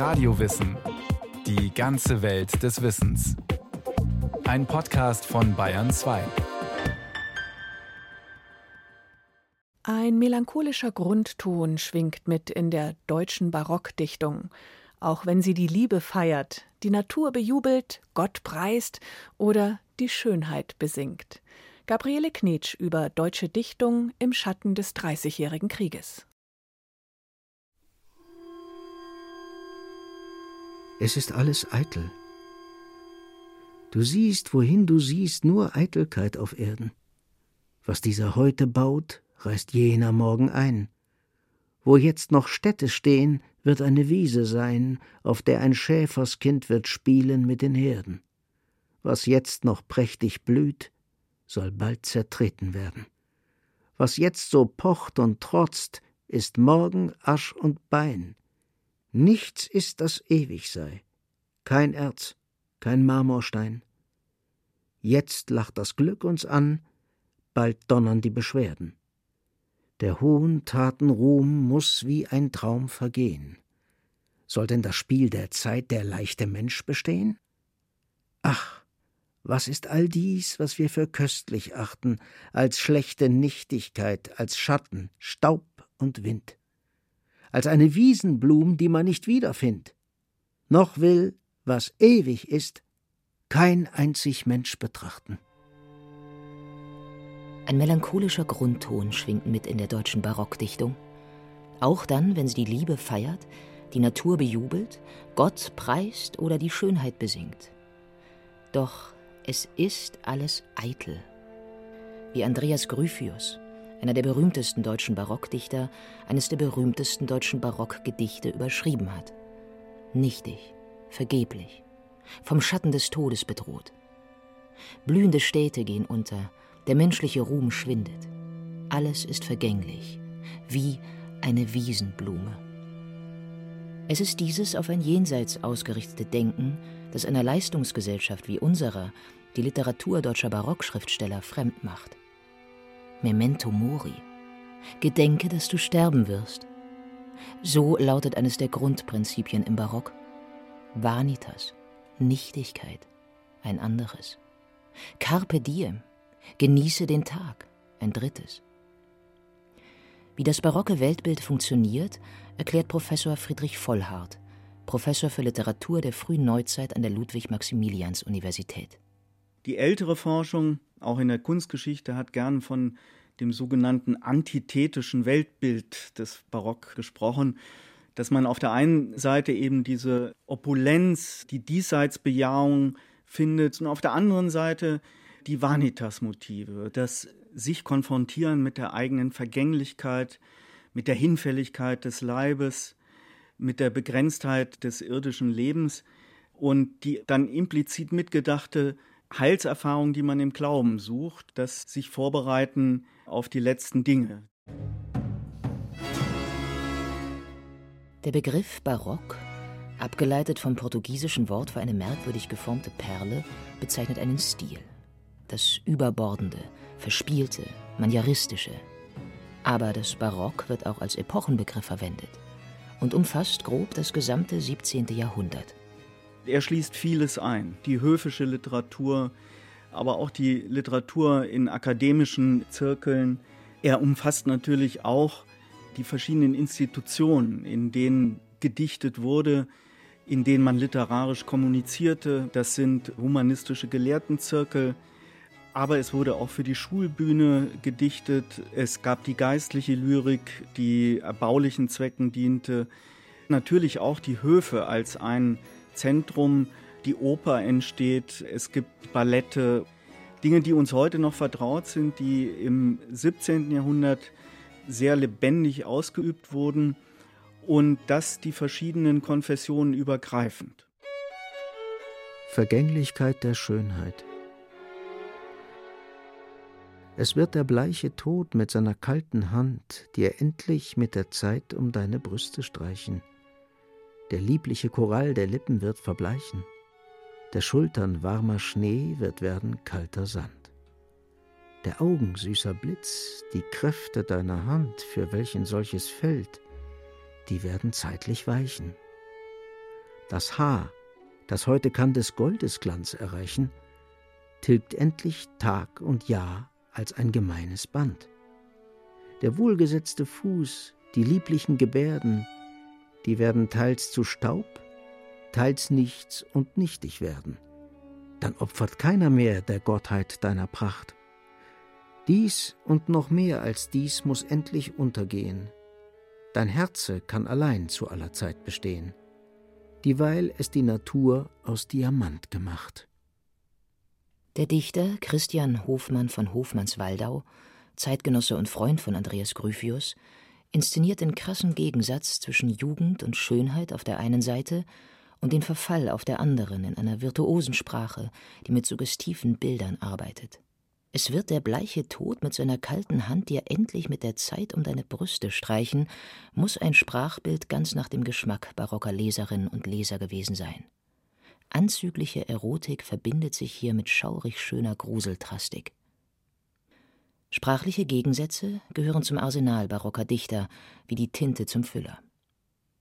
Radiowissen. Die ganze Welt des Wissens. Ein Podcast von Bayern 2. Ein melancholischer Grundton schwingt mit in der deutschen Barockdichtung. Auch wenn sie die Liebe feiert, die Natur bejubelt, Gott preist oder die Schönheit besingt. Gabriele Knetsch über deutsche Dichtung im Schatten des Dreißigjährigen Krieges. Es ist alles eitel. Du siehst, wohin du siehst, nur Eitelkeit auf Erden. Was dieser heute baut, reißt jener morgen ein. Wo jetzt noch Städte stehen, wird eine Wiese sein, auf der ein Schäferskind wird spielen mit den Herden. Was jetzt noch prächtig blüht, soll bald zertreten werden. Was jetzt so pocht und trotzt, ist morgen Asch und Bein. Nichts ist, das ewig sei. Kein Erz, kein Marmorstein. Jetzt lacht das Glück uns an, bald donnern die Beschwerden. Der hohen Taten Ruhm muss wie ein Traum vergehen. Soll denn das Spiel der Zeit der leichte Mensch bestehen? Ach, was ist all dies, was wir für köstlich achten, als schlechte Nichtigkeit, als Schatten, Staub und Wind? Als eine Wiesenblum, die man nicht wiederfindt. Noch will, was ewig ist, kein einzig Mensch betrachten. Ein melancholischer Grundton schwingt mit in der deutschen Barockdichtung. Auch dann, wenn sie die Liebe feiert, die Natur bejubelt, Gott preist oder die Schönheit besingt. Doch es ist alles eitel. Wie Andreas Gryphius, einer der berühmtesten deutschen Barockdichter, eines der berühmtesten deutschen Barockgedichte überschrieben hat. Nichtig, vergeblich, vom Schatten des Todes bedroht. Blühende Städte gehen unter, der menschliche Ruhm schwindet. Alles ist vergänglich, wie eine Wiesenblume. Es ist dieses auf ein Jenseits ausgerichtete Denken, das einer Leistungsgesellschaft wie unserer die Literatur deutscher Barockschriftsteller fremd macht. Memento Mori. Gedenke, dass du sterben wirst. So lautet eines der Grundprinzipien im Barock. Vanitas, Nichtigkeit, ein anderes. Carpe diem, genieße den Tag, ein drittes. Wie das barocke Weltbild funktioniert, erklärt Professor Friedrich Vollhardt, Professor für Literatur der frühen Neuzeit an der Ludwig-Maximilians-Universität. Die ältere Forschung, auch in der Kunstgeschichte, hat gern von dem sogenannten antithetischen Weltbild des Barock gesprochen, dass man auf der einen Seite eben diese Opulenz, die Diesseitsbejahung findet und auf der anderen Seite die Vanitas-Motive, das sich konfrontieren mit der eigenen Vergänglichkeit, mit der Hinfälligkeit des Leibes, mit der Begrenztheit des irdischen Lebens und die dann implizit mitgedachte Heilserfahrung, die man im Glauben sucht, das sich vorbereiten auf die letzten Dinge. Der Begriff Barock, abgeleitet vom portugiesischen Wort für eine merkwürdig geformte Perle, bezeichnet einen Stil. Das Überbordende, Verspielte, Manieristische. Aber das Barock wird auch als Epochenbegriff verwendet und umfasst grob das gesamte 17. Jahrhundert. Er schließt vieles ein. Die höfische Literatur, aber auch die Literatur in akademischen Zirkeln. Er umfasst natürlich auch die verschiedenen Institutionen, in denen gedichtet wurde, in denen man literarisch kommunizierte. Das sind humanistische Gelehrtenzirkel, aber es wurde auch für die Schulbühne gedichtet. Es gab die geistliche Lyrik, die erbaulichen Zwecken diente. Natürlich auch die Höfe als ein Zentrum die Oper entsteht, es gibt Ballette, Dinge, die uns heute noch vertraut sind, die im 17. Jahrhundert sehr lebendig ausgeübt wurden und das die verschiedenen Konfessionen übergreifend. Vergänglichkeit der Schönheit. Es wird der bleiche Tod mit seiner kalten Hand dir endlich mit der Zeit um deine Brüste streichen. Der liebliche Korall der Lippen wird verbleichen der Schultern warmer Schnee wird werden kalter Sand. Der Augen süßer Blitz, die Kräfte deiner Hand, für welchen solches fällt, die werden zeitlich weichen. Das Haar, das heute kann des Goldes Glanz erreichen, tilgt endlich Tag und Jahr als ein gemeines Band. Der wohlgesetzte Fuß, die lieblichen Gebärden, die werden teils zu Staub, teils nichts und nichtig werden. Dann opfert keiner mehr der Gottheit deiner Pracht. Dies und noch mehr als dies muss endlich untergehen. Dein Herze kann allein zu aller Zeit bestehen, dieweil es die Natur aus Diamant gemacht. Der Dichter Christian Hofmann von Hofmannswaldau, Zeitgenosse und Freund von Andreas Gryphius, inszeniert den krassen Gegensatz zwischen Jugend und Schönheit auf der einen Seite und den Verfall auf der anderen in einer virtuosen Sprache, die mit suggestiven Bildern arbeitet. Es wird der bleiche Tod mit seiner kalten Hand dir endlich mit der Zeit um deine Brüste streichen, muss ein Sprachbild ganz nach dem Geschmack barocker Leserinnen und Leser gewesen sein. Anzügliche Erotik verbindet sich hier mit schaurig schöner Gruseltrastik. Sprachliche Gegensätze gehören zum Arsenal barocker Dichter, wie die Tinte zum Füller.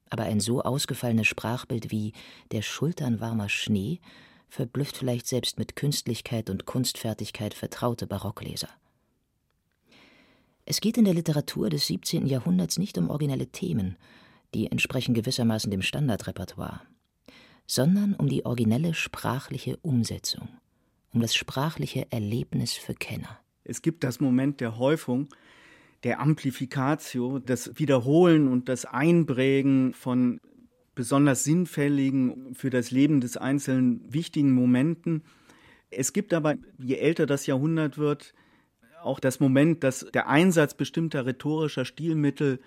Aber ein so ausgefallenes Sprachbild wie der schulternwarmer Schnee verblüfft vielleicht selbst mit Künstlichkeit und Kunstfertigkeit vertraute Barockleser. Es geht in der Literatur des 17. Jahrhunderts nicht um originelle Themen, die entsprechen gewissermaßen dem Standardrepertoire, sondern um die originelle sprachliche Umsetzung, um das sprachliche Erlebnis für Kenner. Es gibt das Moment der Häufung, der Amplifikatio, das Wiederholen und das Einprägen von besonders sinnfälligen, für das Leben des Einzelnen wichtigen Momenten. Es gibt aber, je älter das Jahrhundert wird, auch das Moment, dass der Einsatz bestimmter rhetorischer Stilmittel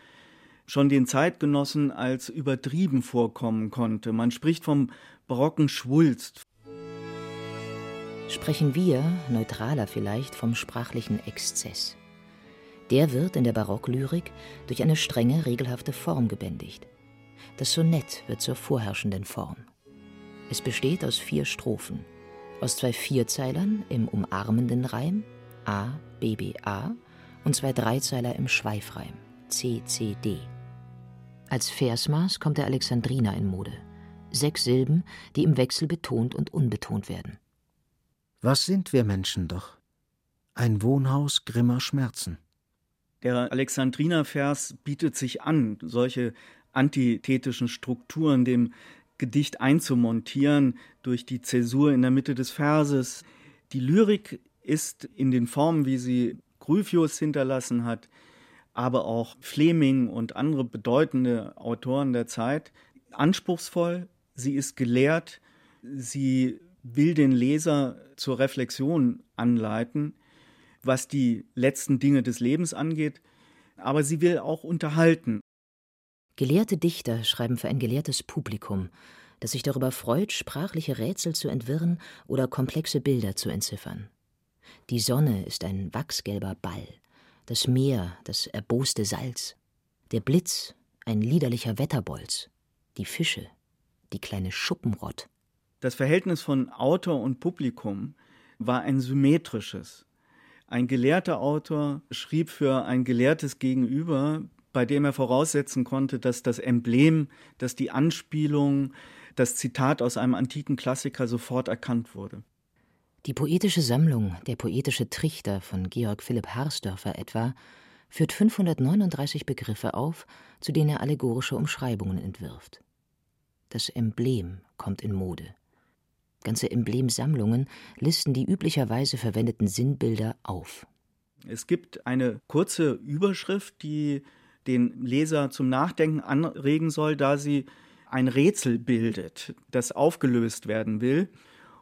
schon den Zeitgenossen als übertrieben vorkommen konnte. Man spricht vom barocken Schwulst. Sprechen wir, neutraler vielleicht, vom sprachlichen Exzess. Der wird in der Barocklyrik durch eine strenge, regelhafte Form gebändigt. Das Sonett wird zur vorherrschenden Form. Es besteht aus vier Strophen, aus zwei Vierzeilern im umarmenden Reim A, B, B, A und zwei Dreizeiler im Schweifreim C, C, D. Als Versmaß kommt der Alexandriner in Mode. Sechs Silben, die im Wechsel betont und unbetont werden. Was sind wir Menschen doch? Ein Wohnhaus grimmer Schmerzen. Der Alexandriner-Vers bietet sich an, solche antithetischen Strukturen dem Gedicht einzumontieren durch die Zäsur in der Mitte des Verses. Die Lyrik ist in den Formen, wie sie Gryphius hinterlassen hat, aber auch Fleming und andere bedeutende Autoren der Zeit, anspruchsvoll, sie ist gelehrt, sie will den Leser zur Reflexion anleiten, was die letzten Dinge des Lebens angeht, aber sie will auch unterhalten. Gelehrte Dichter schreiben für ein gelehrtes Publikum, das sich darüber freut, sprachliche Rätsel zu entwirren oder komplexe Bilder zu entziffern. Die Sonne ist ein wachsgelber Ball, das Meer das erboste Salz, der Blitz ein liederlicher Wetterbolz, die Fische die kleine Schuppenrott. Das Verhältnis von Autor und Publikum war ein symmetrisches. Ein gelehrter Autor schrieb für ein gelehrtes Gegenüber, bei dem er voraussetzen konnte, dass das Emblem, dass die Anspielung, das Zitat aus einem antiken Klassiker sofort erkannt wurde. Die poetische Sammlung Der poetische Trichter von Georg Philipp Harsdörfer etwa führt 539 Begriffe auf, zu denen er allegorische Umschreibungen entwirft. Das Emblem kommt in Mode. Ganze Emblemsammlungen listen die üblicherweise verwendeten Sinnbilder auf. Es gibt eine kurze Überschrift, die den Leser zum Nachdenken anregen soll, da sie ein Rätsel bildet, das aufgelöst werden will.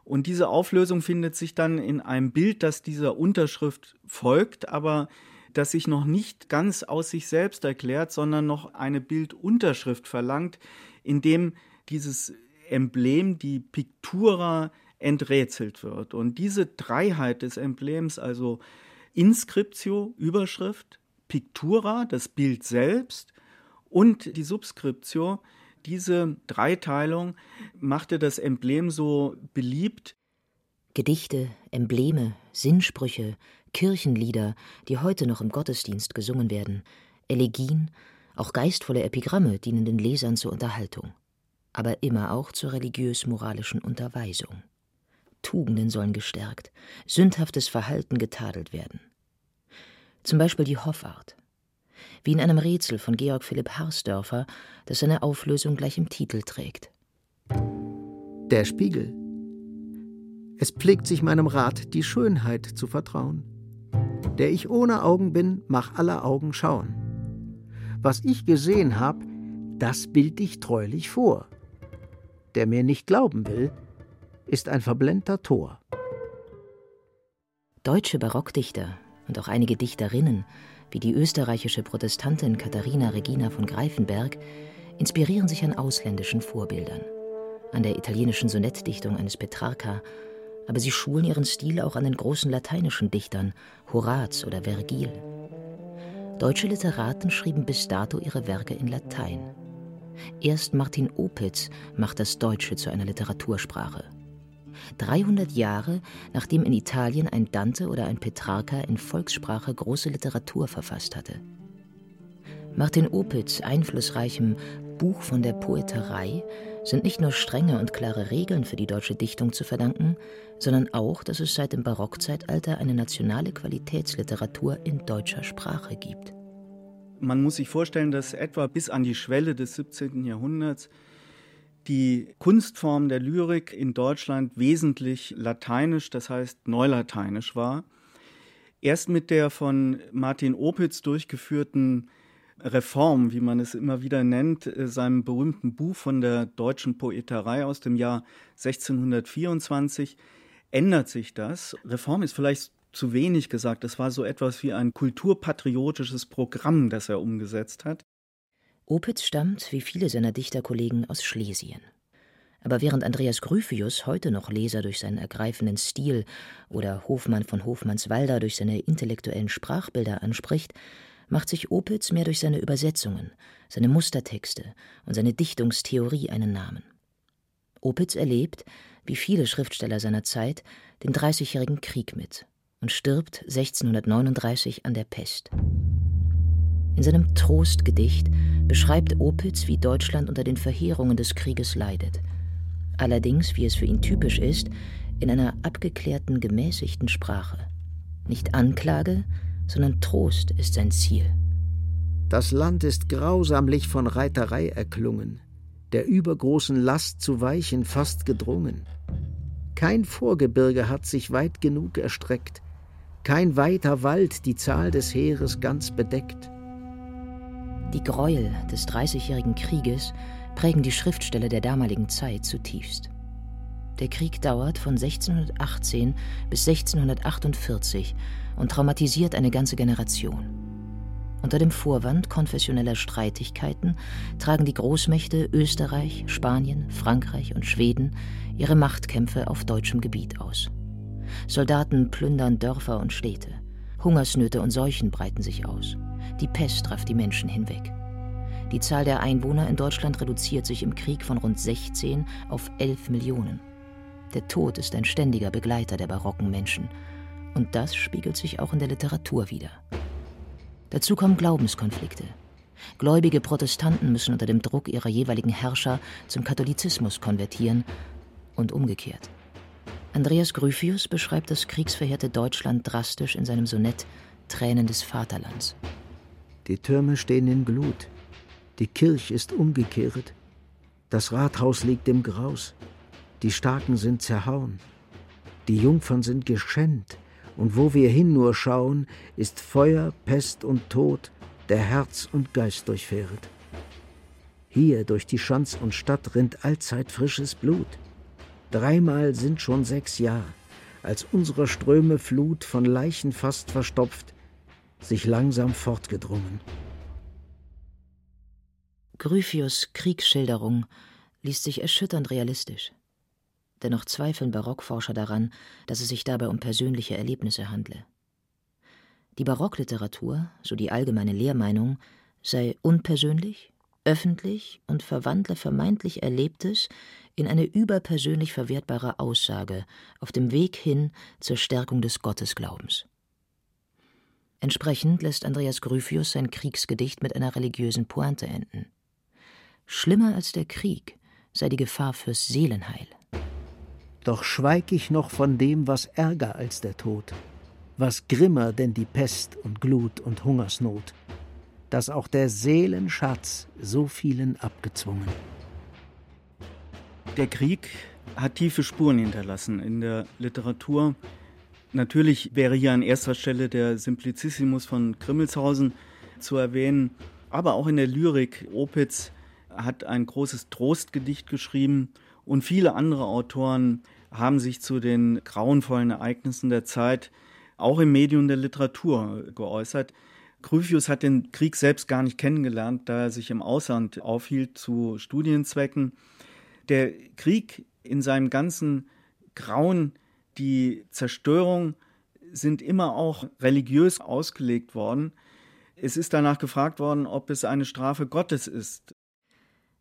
Und diese Auflösung findet sich dann in einem Bild, das dieser Unterschrift folgt, aber das sich noch nicht ganz aus sich selbst erklärt, sondern noch eine Bildunterschrift verlangt, in dem dieses Emblem, die Pictura, enträtselt wird. Und diese Dreiheit des Emblems, also Inscriptio, Überschrift, Pictura, das Bild selbst, und die Subscriptio, diese Dreiteilung machte das Emblem so beliebt. Gedichte, Embleme, Sinnsprüche, Kirchenlieder, die heute noch im Gottesdienst gesungen werden, Elegien, auch geistvolle Epigramme dienen den Lesern zur Unterhaltung. Aber immer auch zur religiös-moralischen Unterweisung. Tugenden sollen gestärkt, sündhaftes Verhalten getadelt werden. Zum Beispiel die Hoffart. Wie in einem Rätsel von Georg Philipp Harsdörfer, das seine Auflösung gleich im Titel trägt. Der Spiegel. Es pflegt sich meinem Rat, die Schönheit zu vertrauen. Der ich ohne Augen bin, mach aller Augen schauen. Was ich gesehen hab, das bild ich treulich vor. Der mir nicht glauben will, ist ein verblendter Tor. Deutsche Barockdichter und auch einige Dichterinnen, wie die österreichische Protestantin Katharina Regina von Greifenberg, inspirieren sich an ausländischen Vorbildern, an der italienischen Sonettdichtung eines Petrarca, aber sie schulen ihren Stil auch an den großen lateinischen Dichtern Horaz oder Vergil. Deutsche Literaten schrieben bis dato ihre Werke in Latein. Erst Martin Opitz macht das Deutsche zu einer Literatursprache. 300 Jahre nachdem in Italien ein Dante oder ein Petrarca in Volkssprache große Literatur verfasst hatte. Martin Opitz einflussreichem Buch von der Poeterei sind nicht nur strenge und klare Regeln für die deutsche Dichtung zu verdanken, sondern auch, dass es seit dem Barockzeitalter eine nationale Qualitätsliteratur in deutscher Sprache gibt. Man muss sich vorstellen, dass etwa bis an die Schwelle des 17. Jahrhunderts die Kunstform der Lyrik in Deutschland wesentlich lateinisch, das heißt neulateinisch war. Erst mit der von Martin Opitz durchgeführten Reform, wie man es immer wieder nennt, äh, seinem berühmten Buch von der deutschen Poeterei aus dem Jahr 1624, ändert sich das. Reform ist vielleicht zu wenig gesagt. Es war so etwas wie ein kulturpatriotisches Programm, das er umgesetzt hat. Opitz stammt, wie viele seiner Dichterkollegen, aus Schlesien. Aber während Andreas Gryphius heute noch Leser durch seinen ergreifenden Stil oder Hofmann von Hofmannswalder durch seine intellektuellen Sprachbilder anspricht, macht sich Opitz mehr durch seine Übersetzungen, seine Mustertexte und seine Dichtungstheorie einen Namen. Opitz erlebt, wie viele Schriftsteller seiner Zeit, den Dreißigjährigen Krieg mit und stirbt 1639 an der Pest. In seinem Trostgedicht beschreibt Opitz, wie Deutschland unter den Verheerungen des Krieges leidet. Allerdings, wie es für ihn typisch ist, in einer abgeklärten, gemäßigten Sprache. Nicht Anklage, sondern Trost ist sein Ziel. Das Land ist grausamlich von Reiterei erklungen, der übergroßen Last zu weichen fast gedrungen. Kein Vorgebirge hat sich weit genug erstreckt, kein weiter Wald die Zahl des Heeres ganz bedeckt. Die Gräuel des Dreißigjährigen Krieges prägen die Schriftsteller der damaligen Zeit zutiefst. Der Krieg dauert von 1618 bis 1648 und traumatisiert eine ganze Generation. Unter dem Vorwand konfessioneller Streitigkeiten tragen die Großmächte Österreich, Spanien, Frankreich und Schweden ihre Machtkämpfe auf deutschem Gebiet aus. Soldaten plündern Dörfer und Städte. Hungersnöte und Seuchen breiten sich aus. Die Pest rafft die Menschen hinweg. Die Zahl der Einwohner in Deutschland reduziert sich im Krieg von rund 16 auf 11 Millionen. Der Tod ist ein ständiger Begleiter der barocken Menschen. Und das spiegelt sich auch in der Literatur wider. Dazu kommen Glaubenskonflikte. Gläubige Protestanten müssen unter dem Druck ihrer jeweiligen Herrscher zum Katholizismus konvertieren und umgekehrt. Andreas Gryphius beschreibt das kriegsverheerte Deutschland drastisch in seinem Sonett Tränen des Vaterlands. Die Türme stehen in Glut, die Kirch ist umgekehrt, das Rathaus liegt im Graus, die Starken sind zerhauen, die Jungfern sind geschändt, und wo wir hin nur schauen, ist Feuer, Pest und Tod, der Herz und Geist durchfährt. Hier durch die Schanz und Stadt rinnt allzeit frisches Blut. Dreimal sind schon sechs Jahre, als unsere Ströme Flut von Leichen fast verstopft, sich langsam fortgedrungen. Gryphius Kriegsschilderung liest sich erschütternd realistisch. Dennoch zweifeln Barockforscher daran, dass es sich dabei um persönliche Erlebnisse handle. Die Barockliteratur, so die allgemeine Lehrmeinung, sei unpersönlich, öffentlich und verwandle vermeintlich Erlebtes in eine überpersönlich verwertbare Aussage auf dem Weg hin zur Stärkung des Gottesglaubens. Entsprechend lässt Andreas Gryphius sein Kriegsgedicht mit einer religiösen Pointe enden. Schlimmer als der Krieg sei die Gefahr fürs Seelenheil. Doch schweig ich noch von dem, was ärger als der Tod, was grimmer denn die Pest und Glut und Hungersnot, dass auch der Seelenschatz so vielen abgezwungen. Der Krieg hat tiefe Spuren hinterlassen in der Literatur. Natürlich wäre hier an erster Stelle der Simplicissimus von Grimmelshausen zu erwähnen, aber auch in der Lyrik. Opitz hat ein großes Trostgedicht geschrieben und viele andere Autoren haben sich zu den grauenvollen Ereignissen der Zeit auch im Medium der Literatur geäußert. Gryphius hat den Krieg selbst gar nicht kennengelernt, da er sich im Ausland aufhielt zu Studienzwecken. Der Krieg in seinem ganzen Grauen, die Zerstörung sind immer auch religiös ausgelegt worden. Es ist danach gefragt worden, ob es eine Strafe Gottes ist.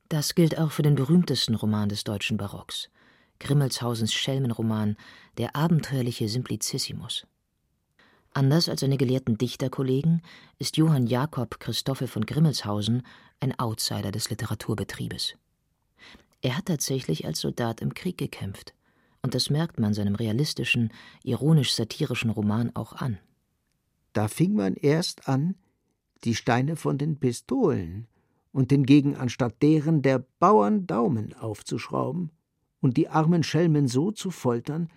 Das gilt auch für den berühmtesten Roman des deutschen Barocks, Grimmelshausens Schelmenroman Der abenteuerliche Simplicissimus. Anders als seine gelehrten Dichterkollegen ist Johann Jakob Christoffel von Grimmelshausen ein Outsider des Literaturbetriebes. Er hat tatsächlich als Soldat im Krieg gekämpft, und das merkt man seinem realistischen, ironisch-satirischen Roman auch an. Da fing man erst an, die Steine von den Pistolen und hingegen anstatt deren der Bauern Daumen aufzuschrauben und die armen Schelmen so zu foltern,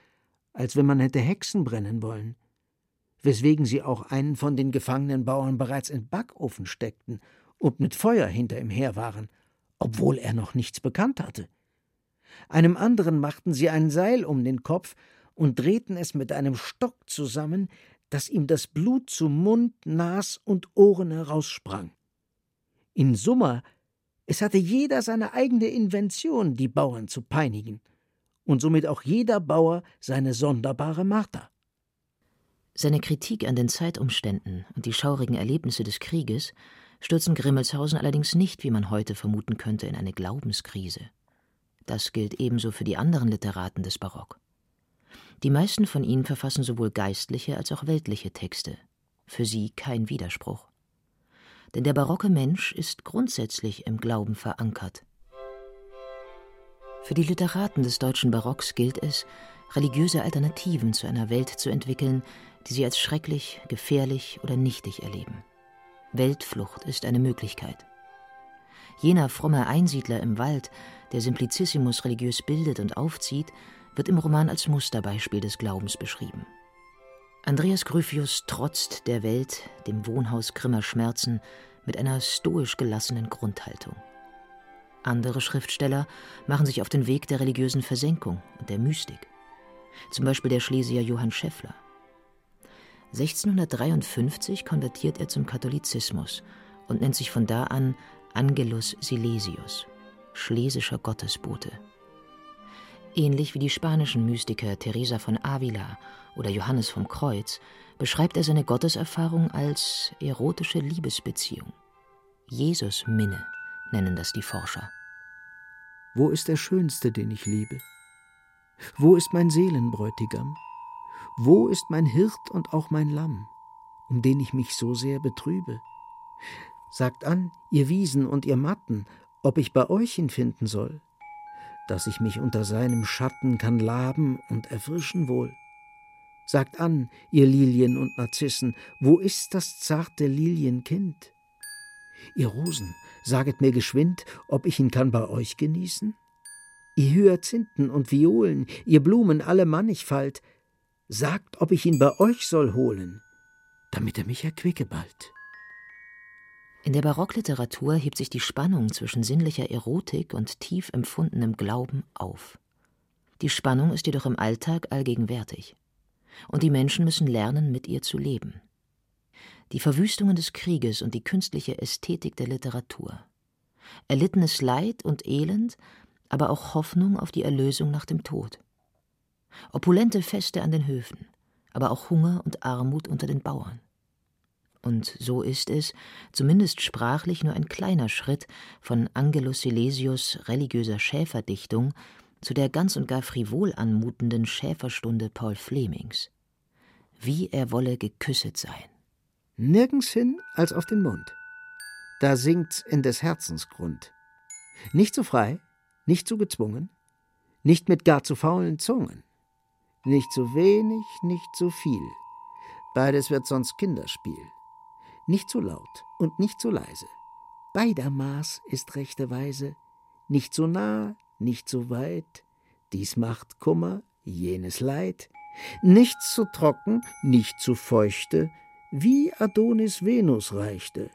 als wenn man hätte Hexen brennen wollen, weswegen sie auch einen von den gefangenen Bauern bereits in Backofen steckten und mit Feuer hinter ihm her waren, obwohl er noch nichts bekannt hatte. Einem anderen machten sie ein Seil um den Kopf und drehten es mit einem Stock zusammen, dass ihm das Blut zu Mund, Nas und Ohren heraussprang. In Summa, es hatte jeder seine eigene Invention, die Bauern zu peinigen, und somit auch jeder Bauer seine sonderbare Marter. Seine Kritik an den Zeitumständen und die schaurigen Erlebnisse des Krieges stürzen Grimmelshausen allerdings nicht, wie man heute vermuten könnte, in eine Glaubenskrise. Das gilt ebenso für die anderen Literaten des Barock. Die meisten von ihnen verfassen sowohl geistliche als auch weltliche Texte. Für sie kein Widerspruch denn der barocke Mensch ist grundsätzlich im Glauben verankert. Für die Literaten des deutschen Barocks gilt es, religiöse Alternativen zu einer Welt zu entwickeln, die sie als schrecklich, gefährlich oder nichtig erleben. Weltflucht ist eine Möglichkeit. Jener fromme Einsiedler im Wald, der Simplicissimus religiös bildet und aufzieht, wird im Roman als Musterbeispiel des Glaubens beschrieben. Andreas Gryphius trotzt der Welt, dem Wohnhaus grimmer Schmerzen, mit einer stoisch gelassenen Grundhaltung. Andere Schriftsteller machen sich auf den Weg der religiösen Versenkung und der Mystik. Zum Beispiel der Schlesier Johann Scheffler. 1653 konvertiert er zum Katholizismus und nennt sich von da an Angelus Silesius, schlesischer Gottesbote. Ähnlich wie die spanischen Mystiker Teresa von Avila oder Johannes vom Kreuz beschreibt er seine Gotteserfahrung als erotische Liebesbeziehung. Jesus-Minne nennen das die Forscher. Wo ist der Schönste, den ich liebe? Wo ist mein Seelenbräutigam? Wo ist mein Hirt und auch mein Lamm, um den ich mich so sehr betrübe? Sagt an, ihr Wiesen und ihr Matten, ob ich bei euch ihn finden soll, dass ich mich unter seinem Schatten kann laben und erfrischen wohl. Sagt an, ihr Lilien und Narzissen, wo ist das zarte Lilienkind? Ihr Rosen, saget mir geschwind, ob ich ihn kann bei euch genießen? Ihr Hyazinthen und Violen, ihr Blumen alle Mannigfalt, sagt, ob ich ihn bei euch soll holen, damit er mich erquicke bald. In der Barockliteratur hebt sich die Spannung zwischen sinnlicher Erotik und tief empfundenem Glauben auf. Die Spannung ist jedoch im Alltag allgegenwärtig. Und die Menschen müssen lernen, mit ihr zu leben. Die Verwüstungen des Krieges und die künstliche Ästhetik der Literatur. Erlittenes Leid und Elend, aber auch Hoffnung auf die Erlösung nach dem Tod. Opulente Feste an den Höfen, aber auch Hunger und Armut unter den Bauern. Und so ist es, zumindest sprachlich, nur ein kleiner Schritt von Angelus Silesius religiöser Schäferdichtung zu der ganz und gar frivol anmutenden Schäferstunde Paul Flemings. Wie er wolle geküsset sein. Nirgends hin als auf den Mund. Da sinkt's in des Herzens Grund. Nicht so frei, nicht zu gezwungen, nicht mit gar zu faulen Zungen, nicht zu wenig, nicht zu viel. Beides wird sonst Kinderspiel. Nicht zu laut und nicht zu leise. Beider Maß ist rechte Weise, nicht zu nah, nicht zu weit. Dies macht Kummer, jenes Leid. Nichts zu trocken, nicht zu feuchte, wie Adonis Venus reichte.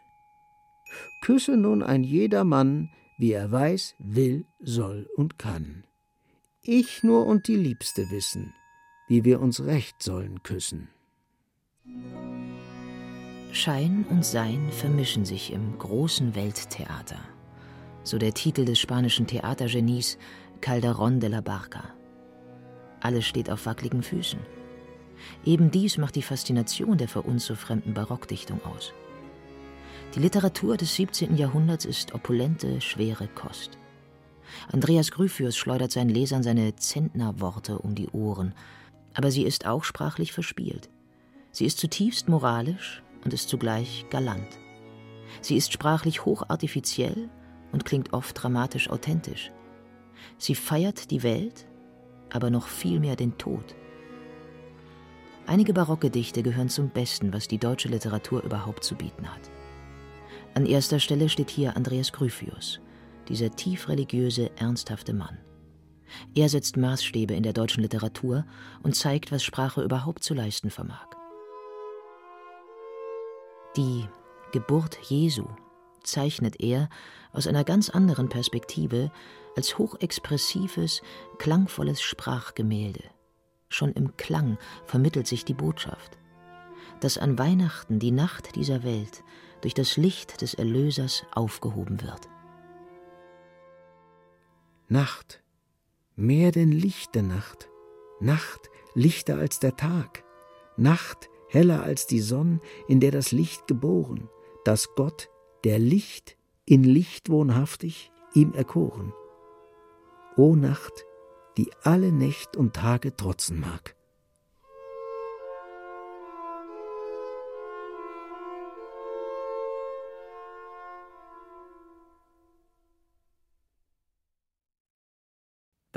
Küsse nun ein jeder Mann, wie er weiß, will, soll und kann. Ich nur und die Liebste wissen, wie wir uns recht sollen küssen. Schein und Sein vermischen sich im großen Welttheater. So der Titel des spanischen Theatergenies Calderón de la Barca. Alles steht auf wackeligen Füßen. Eben dies macht die Faszination der für uns so fremden Barockdichtung aus. Die Literatur des 17. Jahrhunderts ist opulente, schwere Kost. Andreas Gryphius schleudert seinen Lesern seine Zentnerworte um die Ohren, aber sie ist auch sprachlich verspielt. Sie ist zutiefst moralisch und ist zugleich galant. Sie ist sprachlich hochartifiziell und klingt oft dramatisch authentisch. Sie feiert die Welt, aber noch viel mehr den Tod. Einige barocke Dichte gehören zum Besten, was die deutsche Literatur überhaupt zu bieten hat. An erster Stelle steht hier Andreas Gryphius, dieser tief religiöse, ernsthafte Mann. Er setzt Maßstäbe in der deutschen Literatur und zeigt, was Sprache überhaupt zu leisten vermag. Die Geburt Jesu zeichnet er aus einer ganz anderen Perspektive als hochexpressives, klangvolles Sprachgemälde. Schon im Klang vermittelt sich die Botschaft, dass an Weihnachten die Nacht dieser Welt durch das Licht des Erlösers aufgehoben wird. Nacht, mehr denn Licht der Nacht, Nacht lichter als der Tag, Nacht heller als die Sonn, in der das Licht geboren, das Gott, der Licht, in Licht wohnhaftig, ihm erkoren. O Nacht, die alle Nächt und Tage trotzen mag.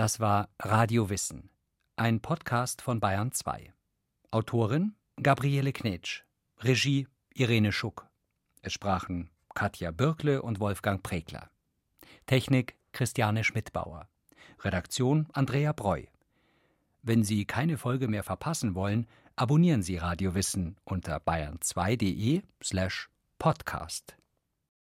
Das war Radio Wissen, ein Podcast von Bayern 2. Autorin Gabriele Knetsch, Regie Irene Schuck. Es sprachen Katja Birkle und Wolfgang Pregler. Technik Christiane Schmidbauer. Redaktion Andrea Breu. Wenn Sie keine Folge mehr verpassen wollen, abonnieren Sie Radio Wissen unter bayern2.de slash podcast.